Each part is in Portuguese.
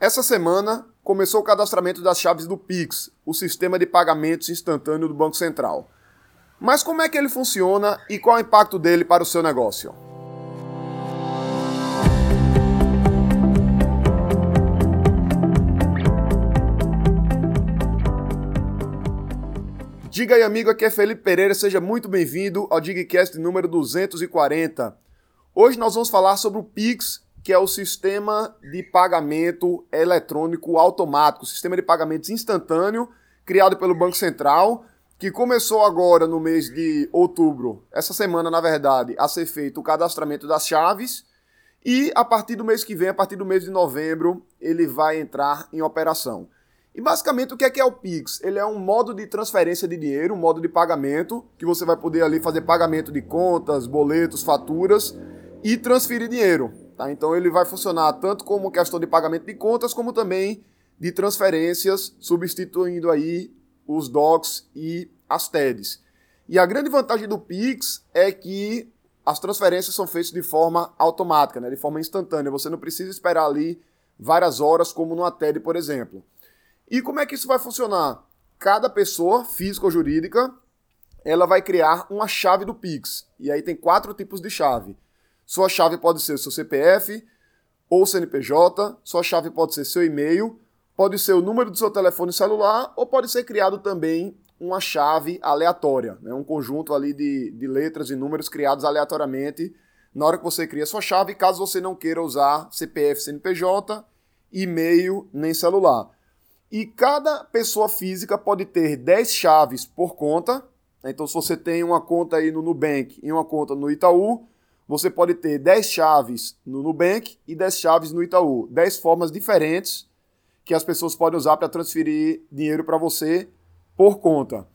Essa semana começou o cadastramento das chaves do Pix, o sistema de pagamentos instantâneo do Banco Central. Mas como é que ele funciona e qual é o impacto dele para o seu negócio? Diga aí, amigo, aqui é Felipe Pereira, seja muito bem-vindo ao Digcast número 240. Hoje nós vamos falar sobre o Pix que é o sistema de pagamento eletrônico automático, sistema de pagamentos instantâneo criado pelo Banco Central, que começou agora no mês de outubro, essa semana na verdade, a ser feito o cadastramento das chaves e a partir do mês que vem, a partir do mês de novembro, ele vai entrar em operação. E basicamente o que é que é o Pix? Ele é um modo de transferência de dinheiro, um modo de pagamento, que você vai poder ali fazer pagamento de contas, boletos, faturas e transferir dinheiro. Tá? Então ele vai funcionar tanto como questão de pagamento de contas, como também de transferências, substituindo aí os DOCs e as TEDs. E a grande vantagem do Pix é que as transferências são feitas de forma automática, né? de forma instantânea. Você não precisa esperar ali várias horas, como numa TED, por exemplo. E como é que isso vai funcionar? Cada pessoa, física ou jurídica, ela vai criar uma chave do Pix. E aí tem quatro tipos de chave. Sua chave pode ser seu CPF ou CNPJ, sua chave pode ser seu e-mail, pode ser o número do seu telefone celular ou pode ser criado também uma chave aleatória, né? um conjunto ali de, de letras e números criados aleatoriamente na hora que você cria sua chave, caso você não queira usar CPF, CNPJ, e-mail nem celular. E cada pessoa física pode ter 10 chaves por conta. Então, se você tem uma conta aí no Nubank e uma conta no Itaú, você pode ter 10 chaves no Nubank e 10 chaves no Itaú. 10 formas diferentes que as pessoas podem usar para transferir dinheiro para você por conta.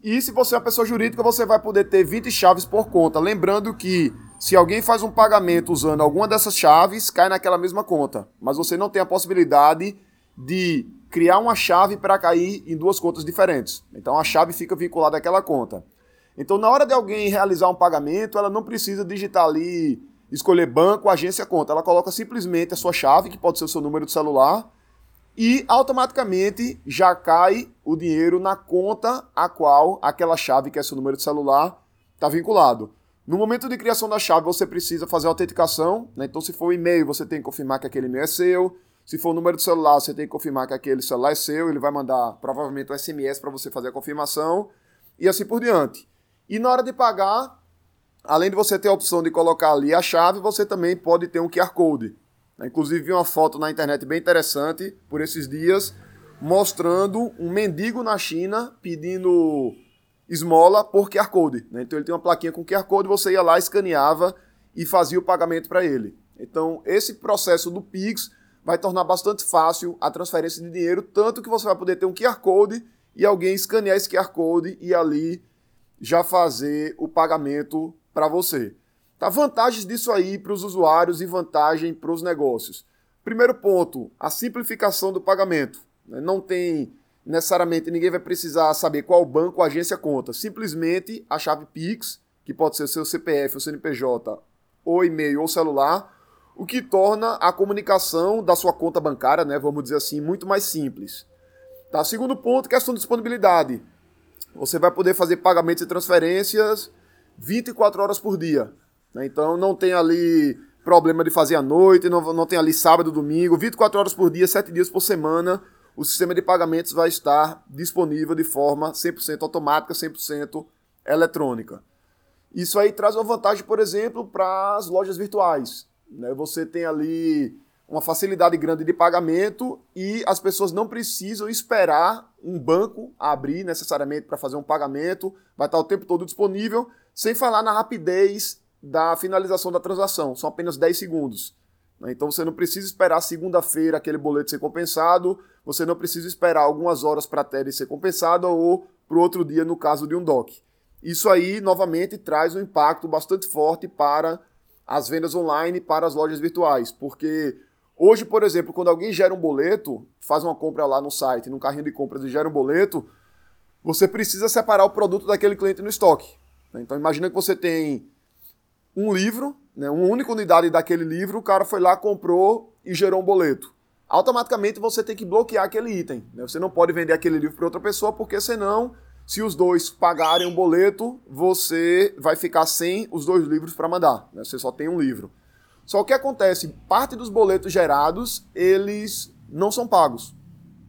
E se você é uma pessoa jurídica, você vai poder ter 20 chaves por conta. Lembrando que se alguém faz um pagamento usando alguma dessas chaves, cai naquela mesma conta. Mas você não tem a possibilidade de criar uma chave para cair em duas contas diferentes. Então a chave fica vinculada àquela conta. Então, na hora de alguém realizar um pagamento, ela não precisa digitar ali, escolher banco, agência, conta. Ela coloca simplesmente a sua chave, que pode ser o seu número de celular, e automaticamente já cai o dinheiro na conta a qual aquela chave, que é seu número de celular, está vinculado. No momento de criação da chave, você precisa fazer a autenticação. Né? Então, se for e-mail, você tem que confirmar que aquele e-mail é seu. Se for o número de celular, você tem que confirmar que aquele celular é seu. Ele vai mandar provavelmente um SMS para você fazer a confirmação. E assim por diante. E na hora de pagar, além de você ter a opção de colocar ali a chave, você também pode ter um QR Code. Inclusive, vi uma foto na internet bem interessante por esses dias, mostrando um mendigo na China pedindo esmola por QR Code. Né? Então, ele tem uma plaquinha com QR Code, você ia lá, escaneava e fazia o pagamento para ele. Então, esse processo do Pix vai tornar bastante fácil a transferência de dinheiro, tanto que você vai poder ter um QR Code e alguém escanear esse QR Code e ali já fazer o pagamento para você. Tá? Vantagens disso aí para os usuários e vantagem para os negócios. Primeiro ponto, a simplificação do pagamento. Né? Não tem necessariamente ninguém vai precisar saber qual banco, agência, conta. Simplesmente a chave Pix, que pode ser seu CPF, ou CNPJ, ou e-mail ou celular, o que torna a comunicação da sua conta bancária, né, vamos dizer assim, muito mais simples. Tá? Segundo ponto, questão de disponibilidade. Você vai poder fazer pagamentos e transferências 24 horas por dia. Né? Então não tem ali problema de fazer à noite, não, não tem ali sábado, domingo, 24 horas por dia, 7 dias por semana. O sistema de pagamentos vai estar disponível de forma 100% automática, 100% eletrônica. Isso aí traz uma vantagem, por exemplo, para as lojas virtuais. Né? Você tem ali uma facilidade grande de pagamento e as pessoas não precisam esperar um banco abrir necessariamente para fazer um pagamento, vai estar o tempo todo disponível, sem falar na rapidez da finalização da transação, são apenas 10 segundos. Né? Então você não precisa esperar segunda-feira aquele boleto ser compensado, você não precisa esperar algumas horas para a TED ser compensada ou para o outro dia no caso de um DOC. Isso aí, novamente, traz um impacto bastante forte para as vendas online, para as lojas virtuais, porque Hoje, por exemplo, quando alguém gera um boleto, faz uma compra lá no site, num carrinho de compras e gera um boleto, você precisa separar o produto daquele cliente no estoque. Né? Então imagina que você tem um livro, né, uma única unidade daquele livro, o cara foi lá, comprou e gerou um boleto. automaticamente você tem que bloquear aquele item. Né? Você não pode vender aquele livro para outra pessoa, porque senão, se os dois pagarem um boleto, você vai ficar sem os dois livros para mandar. Né? Você só tem um livro. Só que acontece, parte dos boletos gerados, eles não são pagos.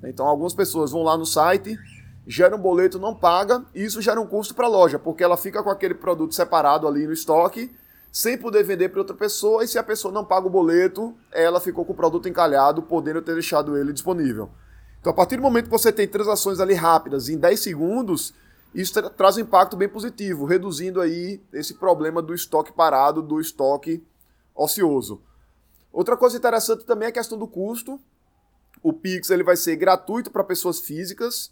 Então algumas pessoas vão lá no site, geram um boleto, não paga, e isso gera um custo para a loja, porque ela fica com aquele produto separado ali no estoque, sem poder vender para outra pessoa, e se a pessoa não paga o boleto, ela ficou com o produto encalhado, podendo ter deixado ele disponível. Então, a partir do momento que você tem transações ali rápidas, em 10 segundos, isso tra traz um impacto bem positivo, reduzindo aí esse problema do estoque parado, do estoque ocioso. Outra coisa interessante também é a questão do custo. O Pix ele vai ser gratuito para pessoas físicas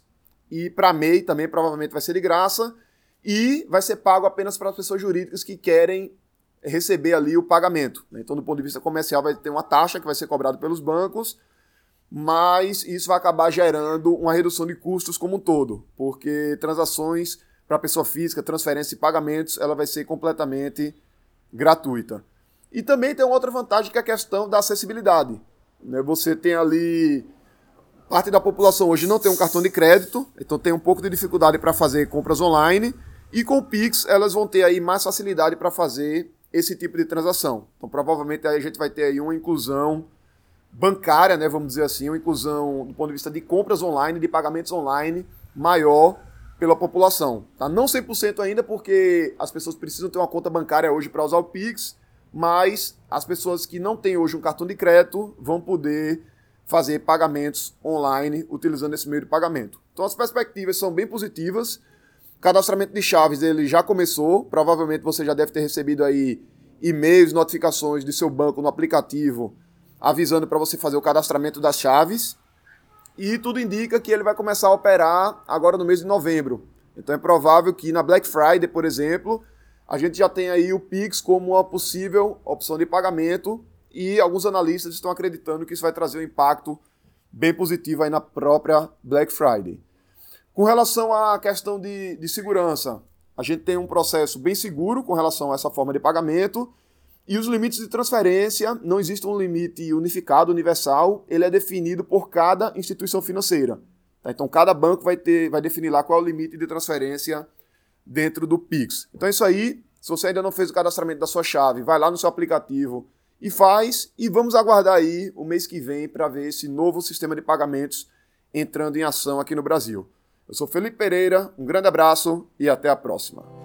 e para MEI também provavelmente vai ser de graça e vai ser pago apenas para as pessoas jurídicas que querem receber ali o pagamento. Né? Então, do ponto de vista comercial, vai ter uma taxa que vai ser cobrada pelos bancos, mas isso vai acabar gerando uma redução de custos como um todo, porque transações para pessoa física, transferência e pagamentos, ela vai ser completamente gratuita. E também tem outra vantagem que é a questão da acessibilidade. Né? Você tem ali parte da população hoje não tem um cartão de crédito, então tem um pouco de dificuldade para fazer compras online. E com o Pix elas vão ter aí mais facilidade para fazer esse tipo de transação. Então, provavelmente aí a gente vai ter aí uma inclusão bancária, né, vamos dizer assim, uma inclusão do ponto de vista de compras online, de pagamentos online maior pela população. Tá? Não 100% ainda, porque as pessoas precisam ter uma conta bancária hoje para usar o Pix, mas as pessoas que não têm hoje um cartão de crédito vão poder fazer pagamentos online utilizando esse meio de pagamento. Então as perspectivas são bem positivas. Cadastramento de chaves ele já começou. Provavelmente você já deve ter recebido aí e-mails, notificações de seu banco no aplicativo avisando para você fazer o cadastramento das chaves. E tudo indica que ele vai começar a operar agora no mês de novembro. Então é provável que na Black Friday, por exemplo, a gente já tenha aí o Pix como uma possível opção de pagamento e alguns analistas estão acreditando que isso vai trazer um impacto bem positivo aí na própria Black Friday. Com relação à questão de, de segurança, a gente tem um processo bem seguro com relação a essa forma de pagamento e os limites de transferência, não existe um limite unificado, universal, ele é definido por cada instituição financeira. Tá? Então, cada banco vai, ter, vai definir lá qual é o limite de transferência dentro do Pix. Então, isso aí. Se você ainda não fez o cadastramento da sua chave, vai lá no seu aplicativo e faz. E vamos aguardar aí o mês que vem para ver esse novo sistema de pagamentos entrando em ação aqui no Brasil. Eu sou Felipe Pereira, um grande abraço e até a próxima.